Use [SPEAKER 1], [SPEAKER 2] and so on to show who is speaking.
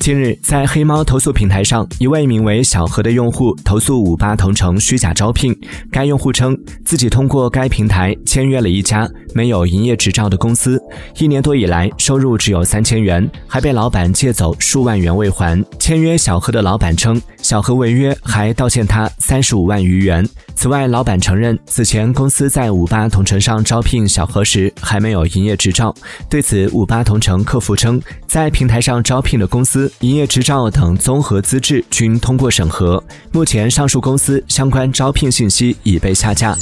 [SPEAKER 1] 近日，在黑猫投诉平台上，一位名为小何的用户投诉五八同城虚假招聘。该用户称，自己通过该平台签约了一家没有营业执照的公司，一年多以来收入只有三千元，还被老板借走数万元未还。签约小何的老板称，小何违约还倒欠他三十五万余元。此外，老板承认此前公司在五八同城上招聘小何时还没有营业执照。对此，五八同城客服称，在平台上招聘的公司司。营业执照等综合资质均通过审核，目前上述公司相关招聘信息已被下架。